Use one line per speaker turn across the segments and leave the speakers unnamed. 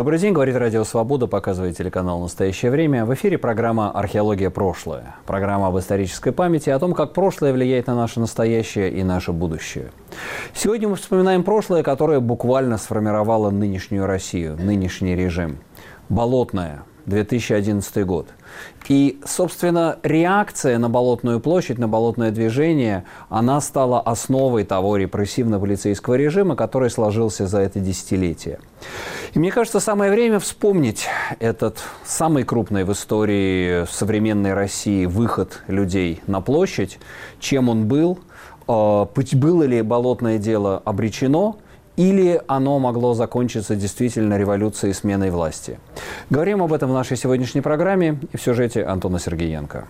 Добрый день, говорит Радио Свобода, показывает телеканал «Настоящее время». В эфире программа «Археология. Прошлое». Программа об исторической памяти, о том, как прошлое влияет на наше настоящее и наше будущее. Сегодня мы вспоминаем прошлое, которое буквально сформировало нынешнюю Россию, нынешний режим. Болотное, 2011 год. И, собственно, реакция на Болотную площадь, на Болотное движение, она стала основой того репрессивно-полицейского режима, который сложился за это десятилетие. И мне кажется, самое время вспомнить этот самый крупный в истории современной России выход людей на площадь, чем он был, а, было ли болотное дело обречено – или оно могло закончиться действительно революцией сменой власти. Говорим об этом в нашей сегодняшней программе и в сюжете Антона Сергеенко.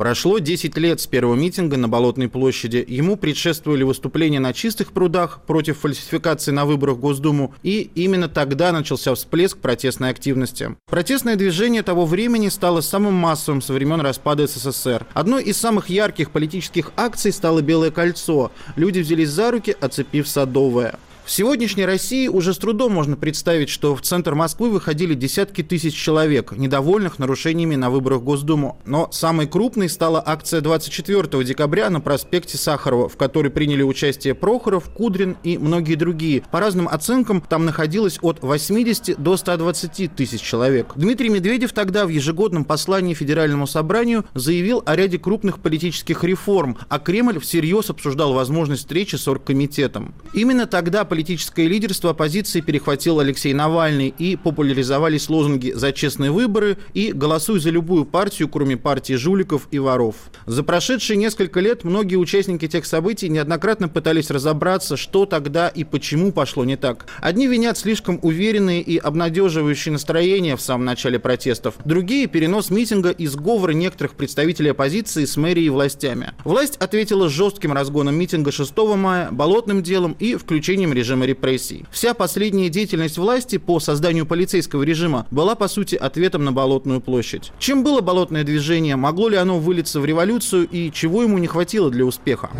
Прошло 10 лет с первого митинга на Болотной площади. Ему предшествовали выступления на чистых прудах против фальсификации на выборах в Госдуму. И именно тогда начался всплеск протестной активности. Протестное движение того времени стало самым массовым со времен распада СССР. Одной из самых ярких политических акций стало «Белое кольцо». Люди взялись за руки, оцепив Садовое. В сегодняшней России уже с трудом можно представить, что в центр Москвы выходили десятки тысяч человек, недовольных нарушениями на выборах в Госдуму. Но самой крупной стала акция 24 декабря на проспекте Сахарова, в которой приняли участие Прохоров, Кудрин и многие другие. По разным оценкам, там находилось от 80 до 120 тысяч человек. Дмитрий Медведев тогда в ежегодном послании Федеральному собранию заявил о ряде крупных политических реформ, а Кремль всерьез обсуждал возможность встречи с оргкомитетом. Именно тогда политическое лидерство оппозиции перехватил Алексей Навальный и популяризовались лозунги «За честные выборы» и «Голосуй за любую партию, кроме партии жуликов и воров». За прошедшие несколько лет многие участники тех событий неоднократно пытались разобраться, что тогда и почему пошло не так. Одни винят слишком уверенные и обнадеживающие настроения в самом начале протестов, другие – перенос митинга и сговора некоторых представителей оппозиции с мэрией и властями. Власть ответила жестким разгоном митинга 6 мая, болотным делом и включением режима репрессий. Вся последняя деятельность власти по созданию полицейского режима была, по сути, ответом на Болотную площадь. Чем было болотное движение, могло ли оно вылиться в революцию и чего ему не хватило для успеха?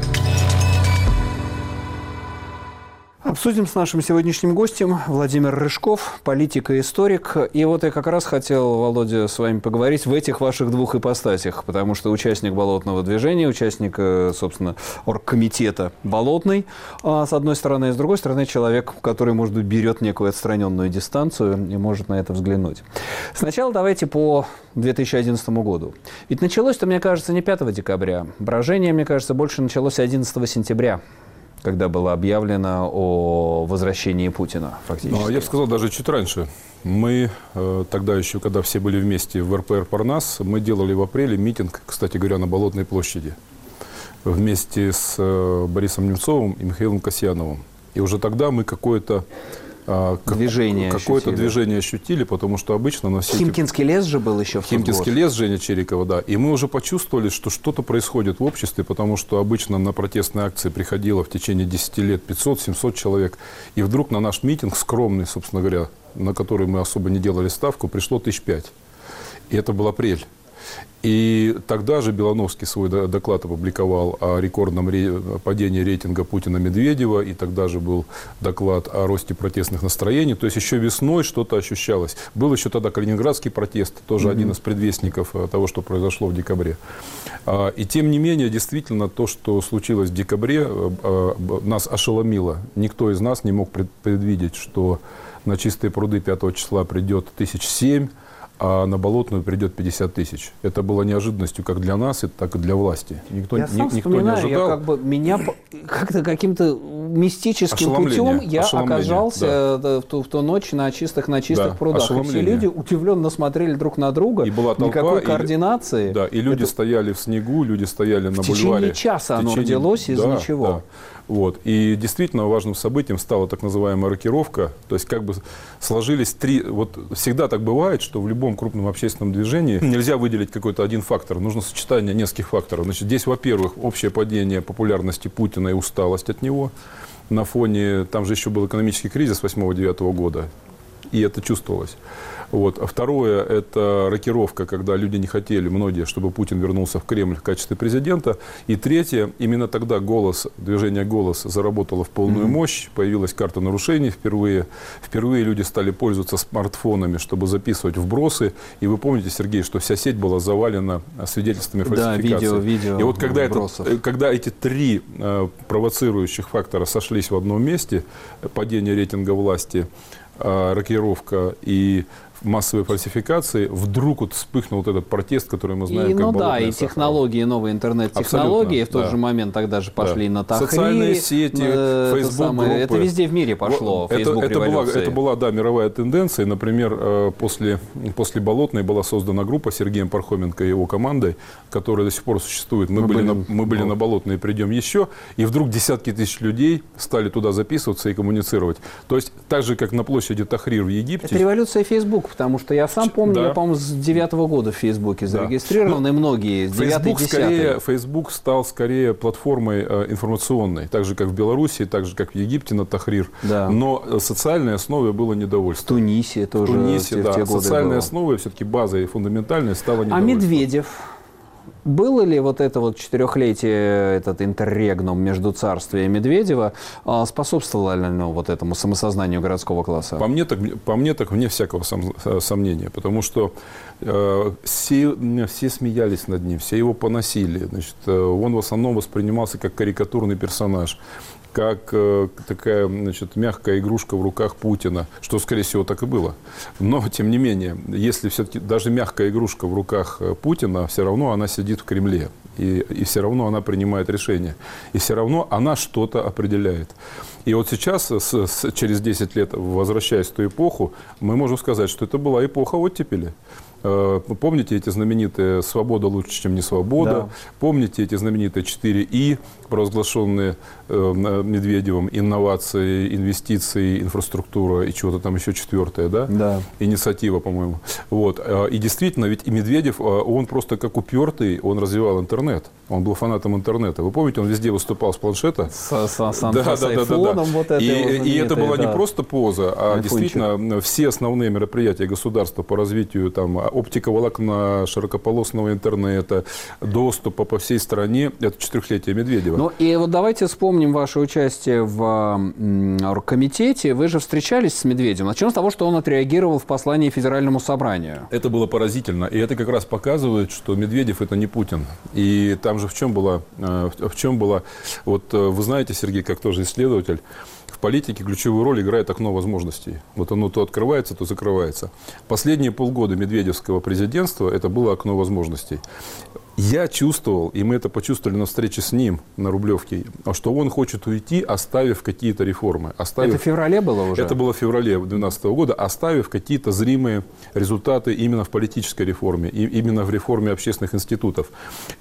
Обсудим с нашим сегодняшним гостем Владимир Рыжков, политик и историк. И вот я как раз хотел, Володя, с вами поговорить в этих ваших двух ипостасях, потому что участник болотного движения, участник, э, собственно, оргкомитета болотный, а с одной стороны, и с другой стороны, человек, который, может быть, берет некую отстраненную дистанцию и может на это взглянуть. Сначала давайте по 2011 году. Ведь началось-то, мне кажется, не 5 декабря. Брожение, мне кажется, больше началось 11 сентября когда было объявлено о возвращении Путина, фактически?
Ну, я бы сказал, даже чуть раньше. Мы э, тогда еще, когда все были вместе в РПР «Парнас», мы делали в апреле митинг, кстати говоря, на Болотной площади вместе с э, Борисом Немцовым и Михаилом Касьяновым. И уже тогда мы какое-то
а, движение
какое-то движение ощутили, потому что обычно на все
Химкинский лес же был еще в
Химкинский лес Женя Черикова, да. И мы уже почувствовали, что что-то происходит в обществе, потому что обычно на протестные акции приходило в течение 10 лет 500-700 человек. И вдруг на наш митинг, скромный, собственно говоря, на который мы особо не делали ставку, пришло тысяч пять. И это был апрель. И тогда же Белановский свой доклад опубликовал о рекордном падении рейтинга Путина-Медведева, и тогда же был доклад о росте протестных настроений. То есть еще весной что-то ощущалось. Был еще тогда Калининградский протест, тоже mm-hmm. один из предвестников э, того, что произошло в декабре. А, и тем не менее, действительно, то, что случилось в декабре, э, э, нас ошеломило. Никто из нас не мог предвидеть, что на чистые пруды 5 числа придет тысяч семь, а на Болотную придет 50 тысяч. Это было неожиданностью как для нас, так и для власти.
Никто, я ни, никто не ожидал. Я как бы, меня как-то каким-то мистическим путем я оказался да. в, ту, в ту ночь на чистых, на чистых да, прудах. И все люди удивленно смотрели друг на друга.
И была толпа,
Никакой координации.
И, да, и люди Это... стояли в снегу, люди стояли на
в
бульваре. В
течение часа оно течение... родилось из да, ничего. Да.
Вот. И действительно важным событием стала так называемая рокировка. То есть как бы сложились три... Вот всегда так бывает, что в любом крупном общественном движении нельзя выделить какой-то один фактор. Нужно сочетание нескольких факторов. Значит, здесь, во-первых, общее падение популярности Путина и усталость от него. На фоне... Там же еще был экономический кризис 8-9 года. и это чувствовалось. Вот. А второе – это рокировка, когда люди не хотели, многие, чтобы Путин вернулся в Кремль в качестве президента. И третье, именно тогда голос, движение «Голос» заработало в полную mm-hmm. мощь, появилась карта нарушений впервые. Впервые люди стали пользоваться смартфонами, чтобы записывать вбросы. И вы помните, Сергей, что вся сеть была завалена свидетельствами фальсификации.
Да, видео, видео
И вот когда, это, э, когда эти три э, провоцирующих фактора сошлись в одном месте, падение рейтинга власти, э, рокировка и массовой фальсификации, вдруг вот вспыхнул вот этот протест, который мы знаем
и,
как
Ну да, и технологии, новые интернет-технологии в тот да. же момент тогда же пошли да. на Тахри.
Социальные сети,
э,
Facebook
самое, Это везде в мире пошло,
вот, это, это, была, это была, да, мировая тенденция. Например, э, после, после Болотной была создана группа Сергеем Пархоменко и его командой, которая до сих пор существует. Мы, мы были, были, на, мы были на Болотной, придем еще. И вдруг десятки тысяч людей стали туда записываться и коммуницировать. То есть, так же, как на площади Тахрир в Египте.
Это революция Facebook потому что я сам помню, да. я, по-моему, с девятого года в Фейсбуке зарегистрирован, да. и многие с
Facebook скорее, Facebook стал скорее платформой э, информационной, так же, как в Беларуси, так же, как в Египте на Тахрир. Да. Но э, социальной основой было недовольство.
В Тунисе тоже. В
Тунисе, в да. Те годы Социальной было. основой, все-таки базой фундаментальной стало а недовольство.
А Медведев? Было ли вот это вот четырехлетие, этот интеррегнум между царствием и Медведева, а, способствовало ли оно вот этому самосознанию городского класса?
По мне так, по мне так вне всякого сом, э, сомнения, потому что э, все, все смеялись над ним, все его поносили. Значит, э, он в основном воспринимался как карикатурный персонаж как э, такая значит, мягкая игрушка в руках Путина, что, скорее всего, так и было. Но, тем не менее, если все-таки даже мягкая игрушка в руках э, Путина, все равно она сидит в Кремле. И, и все равно она принимает решения. И все равно она что-то определяет. И вот сейчас, с, с, через 10 лет, возвращаясь в ту эпоху, мы можем сказать, что это была эпоха оттепели. Э, помните эти знаменитые «Свобода лучше, чем не свобода», да. помните эти знаменитые 4 «И», провозглашенные э, Медведевым, инновации, инвестиции, инфраструктура и чего-то там еще четвертое, да?
Да.
Инициатива, по-моему. Вот. Э, и действительно, ведь и Медведев, он просто как упертый, он развивал интернет. Он был фанатом интернета. Вы помните, он везде выступал с планшета.
С, с, с, да, да, с да, да, да. Вот
и, и это была да. не просто поза, а Айфончик. действительно все основные мероприятия государства по развитию там, оптиковолокна, широкополосного интернета, доступа по всей стране. Это четырехлетие Медведева.
Ну и вот давайте вспомним ваше участие в оргкомитете. Вы же встречались с Медведевым. Начнем с того, что он отреагировал в послании Федеральному собранию.
Это было поразительно. И это как раз показывает, что Медведев это не Путин. И там же в чем была, э, в чем была, вот э, вы знаете, Сергей, как тоже исследователь, в политике ключевую роль играет окно возможностей. Вот оно то открывается, то закрывается. Последние полгода Медведевского президентства это было окно возможностей. Я чувствовал, и мы это почувствовали на встрече с ним на Рублевке, что он хочет уйти, оставив какие-то реформы. Оставив...
Это в феврале было уже?
Это было в феврале 2012 года, оставив какие-то зримые результаты именно в политической реформе, и именно в реформе общественных институтов.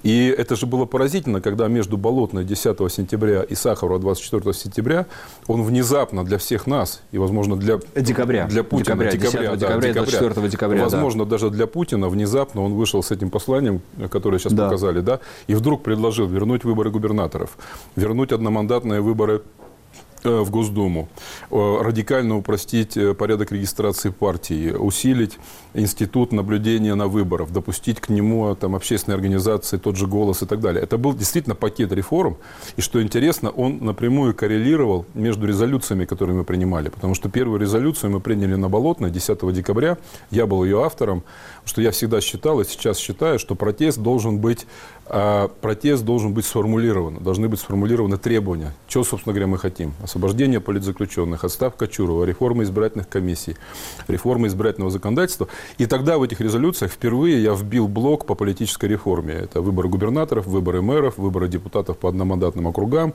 И это же было поразительно, когда между Болотной 10 сентября и Сахарова 24 сентября он внезапно для всех нас, и, возможно, для,
декабря.
для Путина,
декабря,
декабря,
да, декабря, 24 декабря,
возможно, да. даже для Путина, внезапно он вышел с этим посланием, которое сейчас сейчас да. показали, да, и вдруг предложил вернуть выборы губернаторов, вернуть одномандатные выборы в Госдуму, э, радикально упростить э, порядок регистрации партии, усилить институт наблюдения на выборах, допустить к нему там, общественные организации, тот же «Голос» и так далее. Это был действительно пакет реформ, и что интересно, он напрямую коррелировал между резолюциями, которые мы принимали, потому что первую резолюцию мы приняли на Болотной 10 декабря, я был ее автором, что я всегда считал и сейчас считаю, что протест должен быть протест должен быть сформулирован, должны быть сформулированы требования. Чего, собственно говоря, мы хотим? Освобождение политзаключенных, отставка Чурова, реформа избирательных комиссий, реформа избирательного законодательства. И тогда в этих резолюциях впервые я вбил блок по политической реформе. Это выборы губернаторов, выборы мэров, выборы депутатов по одномандатным округам,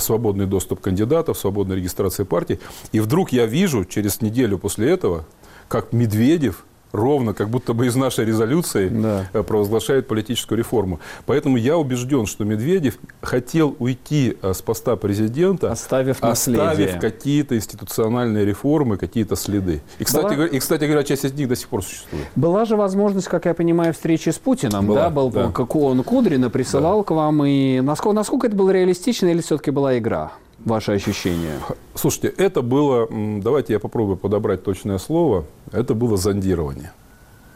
свободный доступ кандидатов, свободная регистрация партий. И вдруг я вижу через неделю после этого, как Медведев ровно, как будто бы из нашей резолюции да. Э, провозглашает политическую реформу. Поэтому я убежден, что Медведев хотел уйти э, с поста президента,
оставив,
оставив какие-то институциональные реформы, какие-то следы. И кстати, Была... и, кстати говоря, часть из них до сих пор существует.
Была же возможность, как я понимаю, встречи с Путиным. Была, да, был, да. Как он Кудрина присылал да. к вам. И насколько, насколько это было реалистично или все-таки была игра? Ваши ощущения?
Слушайте, это было, давайте я попробую подобрать точное слово, это было зондирование.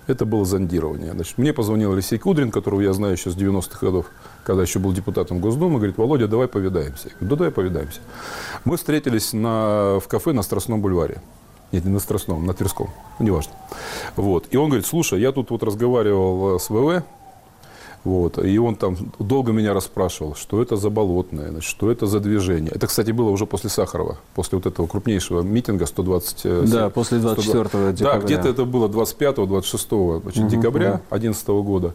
Это было зондирование. Значит, мне позвонил Алексей Кудрин, которого я знаю еще с 90-х годов, когда еще был депутатом Госдумы, говорит, Володя, давай повидаемся. Я говорю, да давай повидаемся. Мы встретились на, в кафе на Страстном бульваре. Нет, не на Страстном, на Тверском, неважно. Вот. И он говорит, слушай, я тут вот разговаривал с ВВ, вот. И он там долго меня расспрашивал, что это за болотное, значит, что это за движение. Это, кстати, было уже после Сахарова, после вот этого крупнейшего митинга 120...
Да, после 24 120,
декабря. Да, где-то это было 25-26 значит, угу, декабря 2011 угу. года.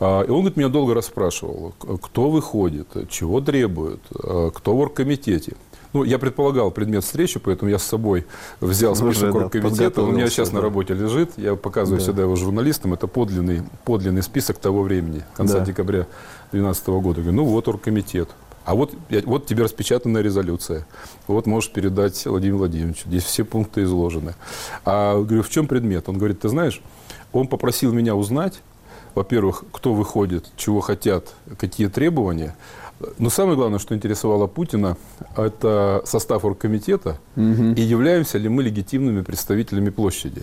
А, и он говорит, меня долго расспрашивал, кто выходит, чего требует, а, кто в оргкомитете. Ну, я предполагал предмет встречи, поэтому я с собой взял список оргкомитета. Да, У меня сейчас да. на работе лежит. Я показываю да. всегда его журналистам. Это подлинный, подлинный список того времени, конца да. декабря 2012 года. Говорю, ну вот оргкомитет. А вот, вот тебе распечатанная резолюция. Вот можешь передать Владимиру Владимировичу. Здесь все пункты изложены. А говорю, в чем предмет? Он говорит, ты знаешь, он попросил меня узнать, во-первых, кто выходит, чего хотят, какие требования. Но самое главное, что интересовало Путина, это состав оргкомитета угу. и являемся ли мы легитимными представителями площади.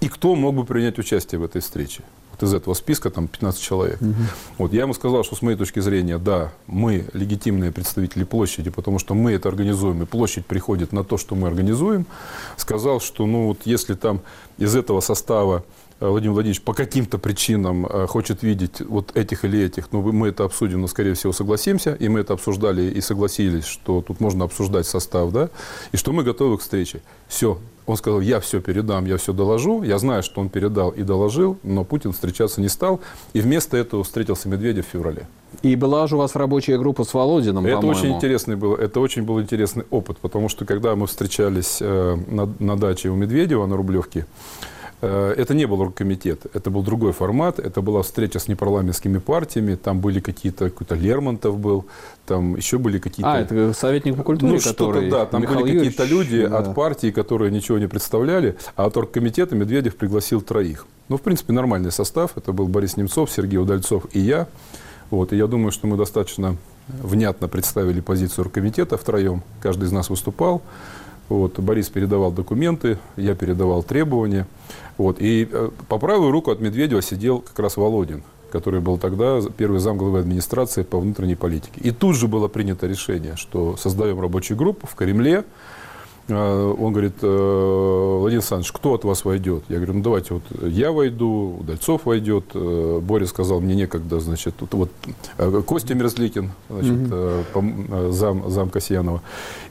И кто мог бы принять участие в этой встрече? Вот из этого списка там 15 человек. Угу. Вот я ему сказал, что с моей точки зрения, да, мы легитимные представители площади, потому что мы это организуем, и площадь приходит на то, что мы организуем. Сказал, что ну вот если там из этого состава Владимир Владимирович по каким-то причинам э, хочет видеть вот этих или этих, но мы это обсудим, но, скорее всего, согласимся, и мы это обсуждали и согласились, что тут можно обсуждать состав, да, и что мы готовы к встрече. Все. Он сказал, я все передам, я все доложу. Я знаю, что он передал и доложил, но Путин встречаться не стал. И вместо этого встретился Медведев в феврале.
И была же у вас рабочая группа с Володиным,
Это очень интересный был, это очень был интересный опыт, потому что когда мы встречались э, на, на даче у Медведева на Рублевке, Э, это не был оргкомитет, это был другой формат, это была встреча с непарламентскими партиями, там были какие-то, какой-то Лермонтов был, там еще были какие-то...
А, это советник по культуре,
Ну, что-то, да, там Михаил были какие-то люди да. от партии, которые ничего не представляли, а от оргкомитета Медведев пригласил троих. Ну, в принципе, нормальный состав, это был Борис Немцов, Сергей Удальцов и я. Вот, и я думаю, что мы достаточно внятно представили позицию оргкомитета втроем, каждый из нас выступал. Вот, Борис передавал документы, я передавал требования. Вот, и э, по правую руку от Медведева сидел как раз Володин, который был тогда первый зам главы администрации по внутренней политике. И тут же было принято решение, что создаем рабочую группу в Кремле, а, он говорит, «Э, Владимир Александрович, кто от вас войдет? Я говорю, ну давайте вот я войду, Удальцов войдет. Э, Боря сказал, мне некогда, значит, вот э, Костя Мерзликин, значит, зам, зам Касьянова.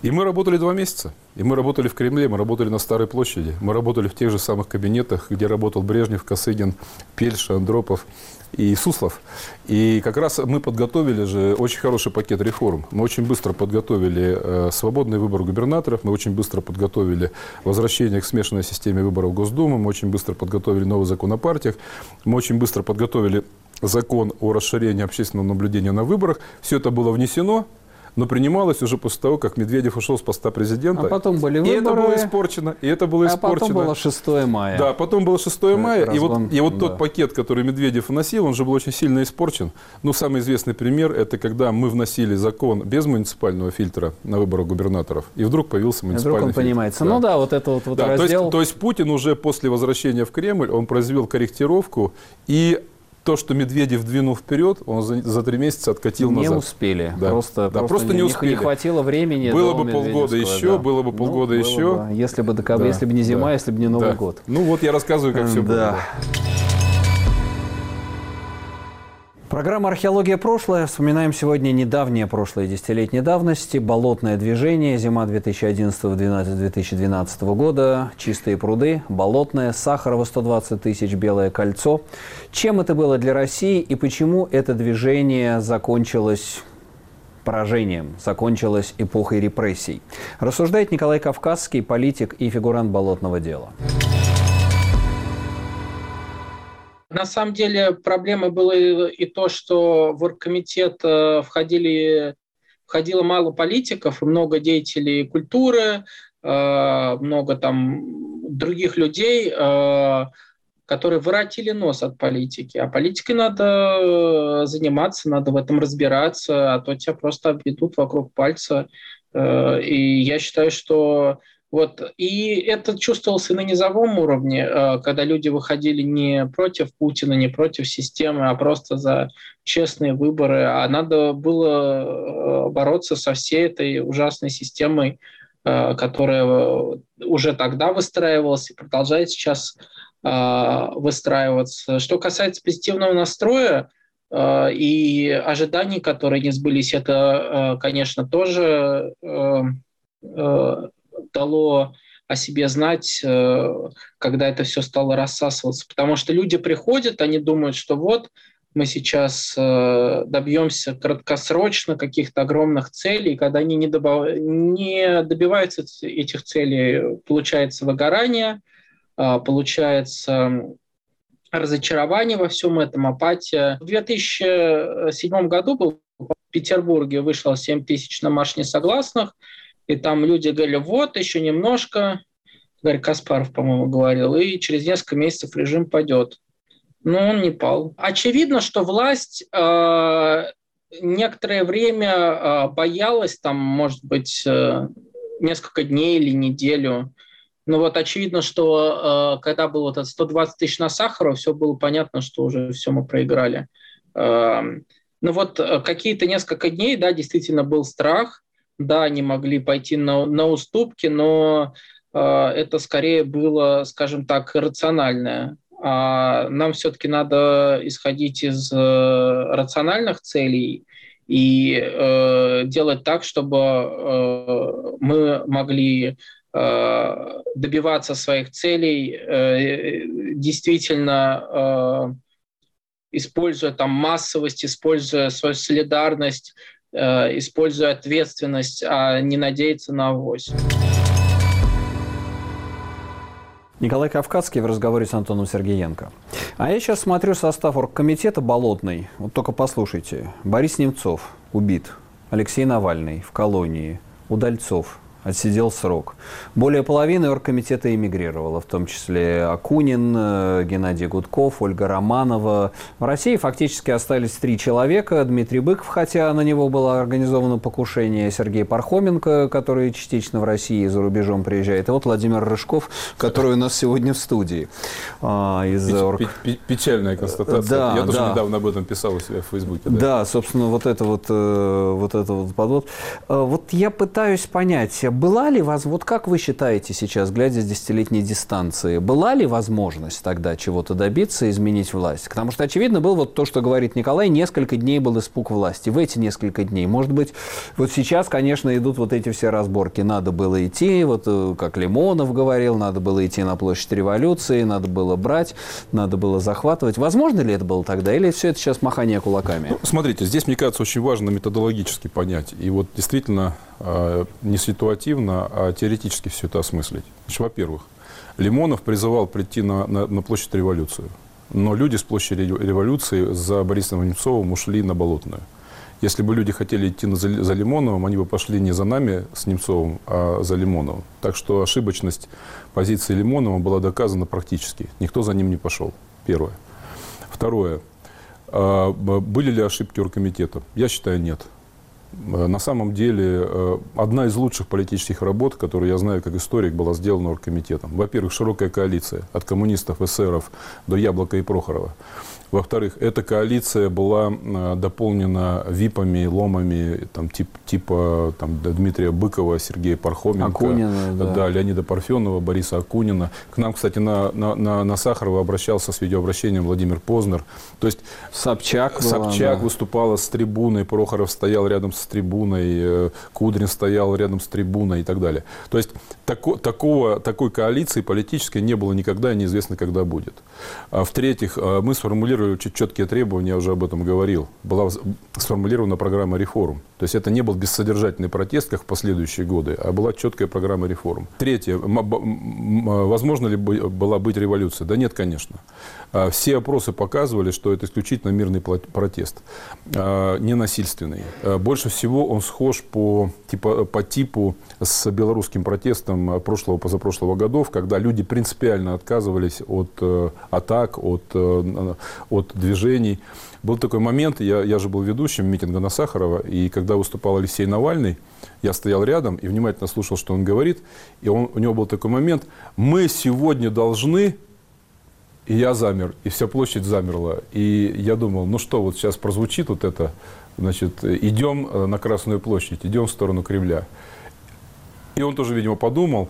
И мы работали два месяца. И мы работали в Кремле, мы работали на Старой площади, мы работали в тех же самых кабинетах, где работал Брежнев, Косыгин, Пельша, Андропов и Суслов. И как раз мы подготовили же очень хороший пакет реформ. Мы очень быстро подготовили э, свободный выбор губернаторов, мы очень быстро подготовили возвращение к смешанной системе выборов Госдумы, мы очень быстро подготовили новый закон о партиях, мы очень быстро подготовили закон о расширении общественного наблюдения на выборах. Все это было внесено, но принималось уже после того, как Медведев ушел с поста президента.
А потом были выборы.
И это было испорчено. И это было
а
испорчено.
потом было 6 мая.
Да, потом было 6 мая. Разгон, и вот, и вот да. тот пакет, который Медведев вносил, он же был очень сильно испорчен. Ну, самый известный пример, это когда мы вносили закон без муниципального фильтра на выборы губернаторов, и вдруг появился муниципальный
вдруг он фильтр. понимается. Да. Ну да, вот это вот, вот
да,
раздел.
То есть, то есть Путин уже после возвращения в Кремль, он произвел корректировку и то, что Медведев двинул вперед, он за, за три месяца откатил
не
назад.
Не успели. Да. Просто, да, просто, просто не, не успели. Не хватило времени.
Было бы полгода еще, да. было бы ну, полгода ну, еще.
Бы, если бы, декабрь, да. если бы не зима, да. если бы не Новый да. год.
Ну вот я рассказываю, как все да. было.
Программа «Археология. Прошлое». Вспоминаем сегодня недавнее прошлое десятилетней давности. Болотное движение. Зима 2011-2012 года. Чистые пруды. Болотное. Сахарова 120 тысяч. Белое кольцо. Чем это было для России и почему это движение закончилось поражением, закончилось эпохой репрессий? Рассуждает Николай Кавказский, политик и фигурант болотного дела.
На самом деле проблемой было и то, что в оргкомитет э, входили, входило мало политиков, много деятелей культуры, э, много там других людей. Э, которые воротили нос от политики. А политикой надо заниматься, надо в этом разбираться, а то тебя просто обведут вокруг пальца. И я считаю, что вот. И это чувствовалось и на низовом уровне, э, когда люди выходили не против Путина, не против системы, а просто за честные выборы. А надо было э, бороться со всей этой ужасной системой, э, которая уже тогда выстраивалась и продолжает сейчас выстраиваться. Что касается позитивного настроя, и ожиданий, которые не сбылись, это, конечно, тоже дало о себе знать, э, когда это все стало рассасываться. Потому что люди приходят, они думают, что вот мы сейчас э, добьемся краткосрочно каких-то огромных целей, когда они не, добав... не добиваются этих целей, получается выгорание, а, получается разочарование во всем этом, апатия. В 2007 году был в Петербурге вышло 7 тысяч на марш несогласных, и там люди говорили, вот, еще немножко, Гарри Каспаров, по-моему, говорил, и через несколько месяцев режим пойдет. Но он не пал. Очевидно, что власть э, некоторое время э, боялась, там, может быть, э, несколько дней или неделю. Но вот очевидно, что э, когда было вот 120 тысяч на Сахарова, все было понятно, что уже все мы проиграли. Э, ну вот э, какие-то несколько дней, да, действительно был страх, да, они могли пойти на, на уступки, но э, это скорее было, скажем так, рациональное. А нам все-таки надо исходить из э, рациональных целей и э, делать так, чтобы э, мы могли э, добиваться своих целей э, действительно э, используя там массовость, используя свою солидарность, используя ответственность, а не надеяться на авось.
Николай Кавказский в разговоре с Антоном Сергеенко. А я сейчас смотрю состав оргкомитета «Болотный». Вот только послушайте. Борис Немцов убит. Алексей Навальный в колонии. Удальцов отсидел срок. Более половины оргкомитета эмигрировало, в том числе Акунин, э, Геннадий Гудков, Ольга Романова. В России фактически остались три человека. Дмитрий Быков, хотя на него было организовано покушение, Сергей Пархоменко, который частично в России и за рубежом приезжает, и вот Владимир Рыжков, который у нас сегодня в студии.
А, из орг... Печальная констатация. Да, Я тоже да. недавно об этом писал у себя в Фейсбуке.
Да, да собственно, вот это вот, э, вот это вот подвод. Э, вот я пытаюсь понять, была ли вас, вот как вы считаете сейчас, глядя с десятилетней дистанции, была ли возможность тогда чего-то добиться, изменить власть? Потому что, очевидно, был вот то, что говорит Николай, несколько дней был испуг власти. В эти несколько дней, может быть, вот сейчас, конечно, идут вот эти все разборки. Надо было идти, вот э, как Лимонов говорил, надо было идти на площадь революции, надо было брать, надо было захватывать. Возможно ли это было тогда, или все это сейчас махание кулаками? Ну,
смотрите, здесь, мне кажется, очень важно методологически понять. И вот действительно не ситуативно, а теоретически все это осмыслить. Значит, во-первых, Лимонов призывал прийти на, на, на площадь революцию. Но люди с площади революции за Борисом Немцовым ушли на Болотную. Если бы люди хотели идти за, за Лимоновым, они бы пошли не за нами с Немцовым, а за Лимоновым. Так что ошибочность позиции Лимонова была доказана практически. Никто за ним не пошел. Первое. Второе. А, были ли ошибки оргкомитета? Я считаю, нет. Э, на самом деле, э, одна из лучших политических работ, которую я знаю как историк, была сделана оргкомитетом. Во-первых, широкая коалиция от коммунистов, эсеров до Яблока и Прохорова. Во-вторых, эта коалиция была э, дополнена ВИПами, ломами там, тип, типа там, Дмитрия Быкова, Сергея Пархоменко,
Акунина, да.
Да, Леонида Парфенова, Бориса Акунина. К нам, кстати, на, на, на, на Сахарова обращался с видеообращением Владимир Познер. То есть
Собчак,
Собчак была, да. выступала с трибуной, Прохоров стоял рядом с трибуной, э, Кудрин стоял рядом с трибуной и так далее. То есть тако, такого, такой коалиции политической не было никогда и неизвестно, когда будет. А в-третьих, э, мы сформулировали сформулировали очень четкие требования, я уже об этом говорил. Была сформулирована программа реформ. То есть это не был бессодержательный протест, как в последующие годы, а была четкая программа реформ. Третье. Возможно ли была быть революция? Да нет, конечно. А, все опросы показывали, что это исключительно мирный протест, а, ненасильственный. А, больше всего он схож по, типа, по типу с белорусским протестом прошлого, позапрошлого годов, когда люди принципиально отказывались от э, атак, от, э, от движений. Был такой момент, я, я же был ведущим митинга на Сахарова, и когда выступал Алексей Навальный, я стоял рядом и внимательно слушал, что он говорит, и он, у него был такой момент, мы сегодня должны, и я замер, и вся площадь замерла, и я думал, ну что, вот сейчас прозвучит вот это, значит, идем э, на Красную площадь, идем в сторону Кремля. И он тоже, видимо, подумал,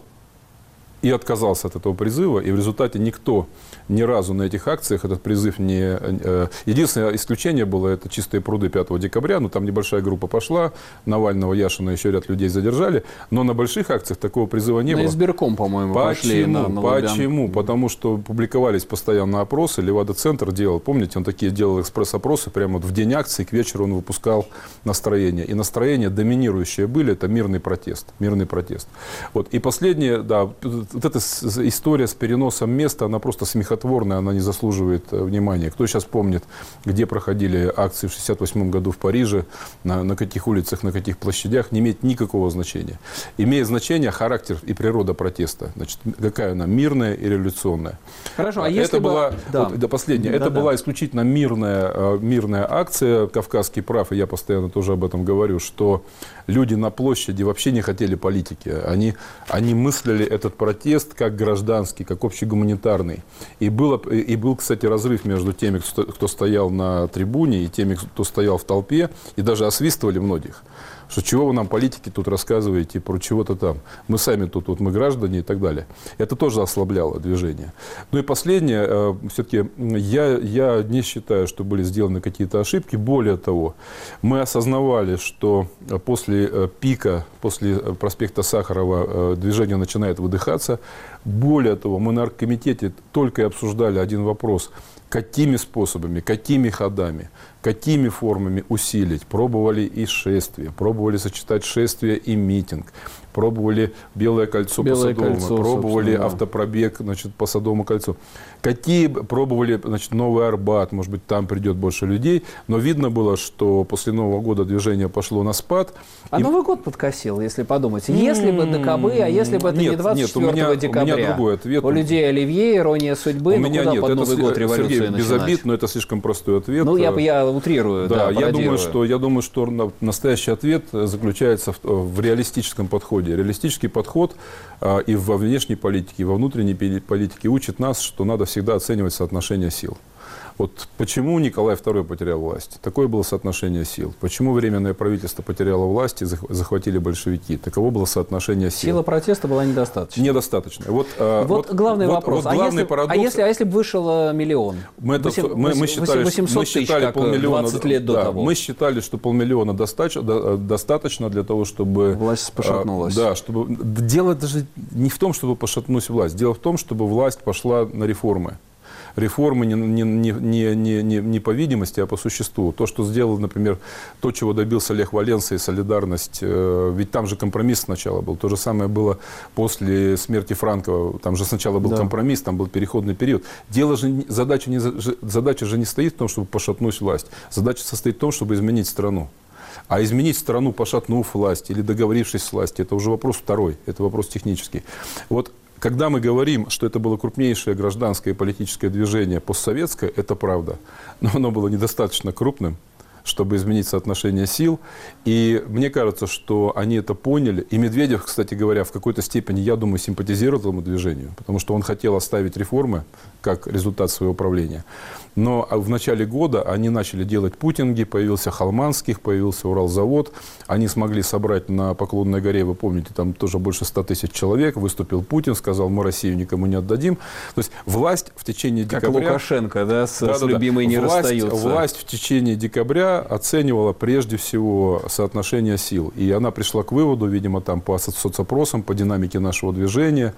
и отказался от этого призыва, и в результате никто ни разу на этих акциях этот призыв не... Э, единственное исключение было, это чистые пруды 5 декабря, но там небольшая группа пошла, Навального, Яшина, еще ряд людей задержали, но на больших акциях такого призыва не
на
было.
избирком, по-моему,
Почему?
пошли на, на
Почему? Потому что публиковались постоянно опросы, Левада-центр делал, помните, он такие делал экспресс-опросы, прямо вот в день акции, к вечеру он выпускал настроение. И настроение доминирующие были, это мирный протест. Мирный протест. Вот. И последнее, да, вот эта история с переносом места, она просто смехотворная, она не заслуживает э, внимания. Кто сейчас помнит, где проходили акции в 1968 году в Париже, на, на каких улицах, на каких площадях, не имеет никакого значения. Имеет значение характер и природа протеста. Значит, какая она, мирная и революционная.
Хорошо, а если
это
бы...
была,
да.
вот, да, последнее,
да,
это
да.
была исключительно мирная, э, мирная акция «Кавказский прав», и я постоянно тоже об этом говорю, что люди на площади вообще не хотели политики. Они, они мыслили этот протест как гражданский, как общегуманитарный. И, было, и был, кстати, разрыв между теми, кто стоял на трибуне, и теми, кто стоял в толпе, и даже освистывали многих что чего вы нам, политики, тут рассказываете про чего-то там. Мы сами тут, вот мы граждане и так далее. Это тоже ослабляло движение. Ну и последнее, э, все-таки я, я не считаю, что были сделаны какие-то ошибки. Более того, мы осознавали, что после э, пика, после проспекта Сахарова э, движение начинает выдыхаться. Более того, мы на оргкомитете только и обсуждали один вопрос – какими способами, какими ходами, какими формами усилить. Пробовали и шествие, пробовали сочетать шествие и митинг, пробовали Белое кольцо Белое по Садовому, кольцо, пробовали да. автопробег значит, по Садовому кольцу. Какие пробовали значит, Новый Арбат, может быть, там придет больше людей, но видно было, что после Нового года движение пошло на спад.
А и... Новый год подкосил, если подумать. Если бы ДКБ, а если бы это
нет,
не 24
нет, у меня,
декабря.
У меня другой ответ.
У людей Оливье, ирония судьбы,
у меня
куда
нет,
под
это,
Новый год революцию
Сергей,
начинать?
без обид, но это слишком простой ответ.
Ну, я, я утрирую, да,
да я думаю, что, я думаю, что настоящий ответ заключается в, в реалистическом подходе. Реалистический подход а, и во внешней политике, и во внутренней политике учит нас, что надо всегда оценивать соотношение сил. Вот почему Николай II потерял власть? Такое было соотношение сил. Почему Временное правительство потеряло власть и захватили большевики? Таково было соотношение сил.
Сила протеста была недостаточна.
Недостаточно. Вот,
а, вот, вот главный вот, вопрос.
Вот главный
а, если,
парадокс...
а, если, а если бы вышел э, миллион?
Мы, это, 8, мы, мы считали, 800 мы считали
тысяч,
полмиллиона,
20 лет до
да,
того.
Мы считали, что полмиллиона достаточно, э, достаточно для того, чтобы...
Власть пошатнулась.
А, да, чтобы... Дело даже не в том, чтобы пошатнуть власть. Дело в том, чтобы власть пошла на реформы реформы не, не, не, не, не, не по видимости, а по существу. То, что сделал, например, то, чего добился Олег Валенса и солидарность, э, ведь там же компромисс сначала был. То же самое было после смерти Франкова. Там же сначала был да. компромисс, там был переходный период. Дело же, задача, не, задача же не стоит в том, чтобы пошатнуть власть. Задача состоит в том, чтобы изменить страну. А изменить страну, пошатнув власть или договорившись с властью, это уже вопрос второй, это вопрос технический. Вот когда мы говорим, что это было крупнейшее гражданское и политическое движение постсоветское, это правда. Но оно было недостаточно крупным, чтобы изменить соотношение сил. И мне кажется, что они это поняли. И Медведев, кстати говоря, в какой-то степени, я думаю, симпатизировал этому движению, потому что он хотел оставить реформы как результат своего правления. Но в начале года они начали делать путинги, появился Халманских, появился Уралзавод. Они смогли собрать на Поклонной горе, вы помните, там тоже больше 100 тысяч человек. Выступил Путин, сказал, мы Россию никому не отдадим. То есть власть в течение
как
декабря...
Как Лукашенко, да, с, да, с любимой да, не
власть,
расстаются.
Власть в течение декабря оценивала прежде всего соотношение сил. И она пришла к выводу, видимо, там по соцопросам, по динамике нашего движения,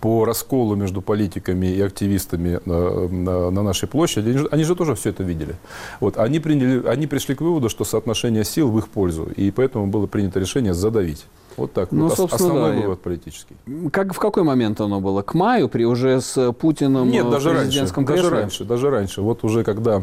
по расколу между политиками и активистами на, на, на нашей площади, они же, они же тоже все это видели. Вот, они, приняли, они пришли к выводу, что соотношение сил в их пользу, и поэтому было принято решение задавить. Вот так.
Ну,
вот
собственно,
основной
да,
вывод политический.
Как, в какой момент оно было? К маю, при уже с Путиным
Нет,
в
даже раньше. Даже раньше, даже раньше. Вот уже когда э,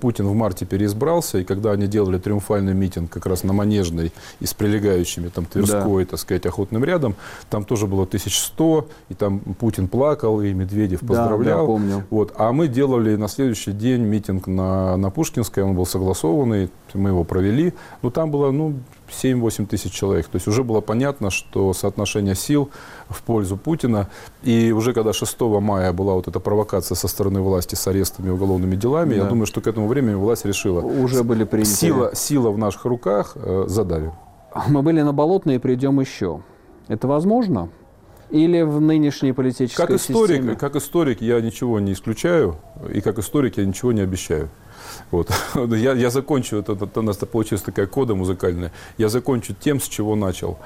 Путин в марте переизбрался, и когда они делали триумфальный митинг как раз на Манежной и с прилегающими там Тверской, так сказать, охотным рядом, там тоже было 1100, и там Путин плакал, и Медведев
Да,
поздравлял.
да, помню.
Вот. А мы делали на следующий день митинг на, на Пушкинской, он был согласованный, мы его провели. Но там было ну, 7-8 тысяч человек. То есть уже было понятно, что соотношение сил в пользу Путина. И уже когда 6 мая была вот эта провокация со стороны власти с арестами и уголовными делами,
Да.
я думаю, что к этому времени власть решила,
Уже были приняты.
сила, сила в наших руках, э, задавим.
Мы были на Болотной и придем еще. Это возможно? Или в нынешней политической
Как историк,
системе?
как историк я ничего не исключаю, и как историк я ничего не обещаю. Вот. Я, я закончу, это, это у нас получилась такая кода музыкальная, я закончу тем, с чего начал.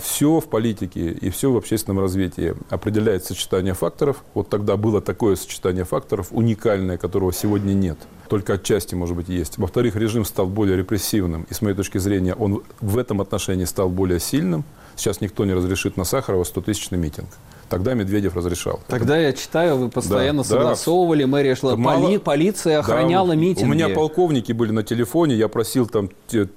все в политике и все в общественном развитии определяет сочетание факторов. Вот тогда было такое сочетание факторов, уникальное, которого сегодня нет. Только отчасти, может быть, есть. Во-вторых, режим стал более репрессивным. И с моей точки зрения, он в этом отношении стал более сильным. Сейчас никто не разрешит на Сахарова 100-тысячный митинг. Тогда Медведев разрешал.
Тогда я читаю, вы постоянно
Да, да.
согласовывали, мэрия шла,
Да мало-
поли- полиция охраняла
Да,
митинги.
У меня полковники были на телефоне, я просил там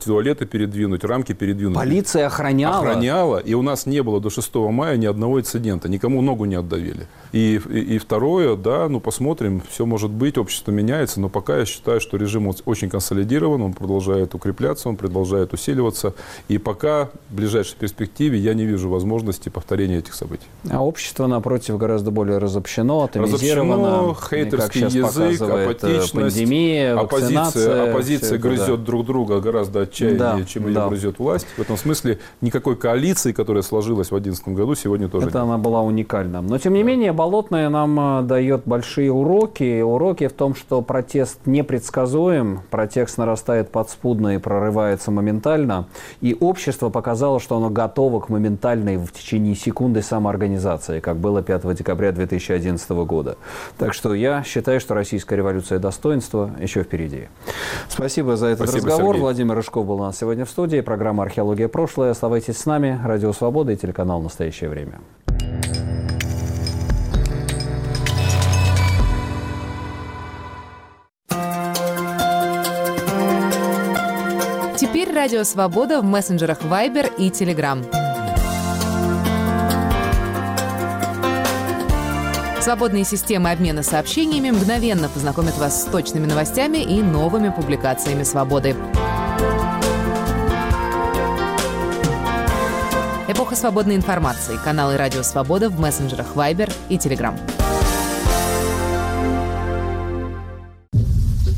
туалеты передвинуть, рамки передвинуть.
Полиция охраняла.
Охраняла, и у нас не было до 6 мая ни одного инцидента, никому ногу не отдавили. И, и, и второе, да, ну посмотрим, все может быть, общество меняется, но пока я считаю, что режим очень консолидирован, он продолжает укрепляться, он продолжает усиливаться, и пока в ближайшей перспективе я не вижу возможности повторения этих событий.
А общество, напротив, гораздо более разобщено, атомизировано.
Разобщено,
как
хейтерский
сейчас
язык,
э,
апатичность,
пандемия,
оппозиция, оппозиция
это,
грызет
да.
друг друга гораздо отчаяннее,
Да,
чем ее
да.
грызет власть. В этом смысле никакой коалиции, которая сложилась в 2011 году, сегодня тоже
Это
нет.
она была уникальна. Но, тем не менее, Болотная нам э, дает большие уроки. Уроки в том, что протест непредсказуем, протест нарастает подспудно и прорывается моментально. И общество показало, что оно готово к моментальной в течение секунды самоорганизации, как было 5 декабря 2011 года. Так что я считаю, что российская революция достоинства еще впереди. Спасибо за этот
Спасибо,
разговор.
Сергей.
Владимир Рыжков был у нас сегодня в студии. Программа «Археология. Прошлое». Оставайтесь с нами. Радио «Свобода» и телеканал «Настоящее время».
Теперь Радио Свобода в мессенджерах Viber и Telegram. Свободные системы обмена сообщениями мгновенно познакомят вас с точными новостями и новыми публикациями «Свободы». Эпоха свободной информации. Каналы «Радио Свобода» в мессенджерах Viber и Telegram.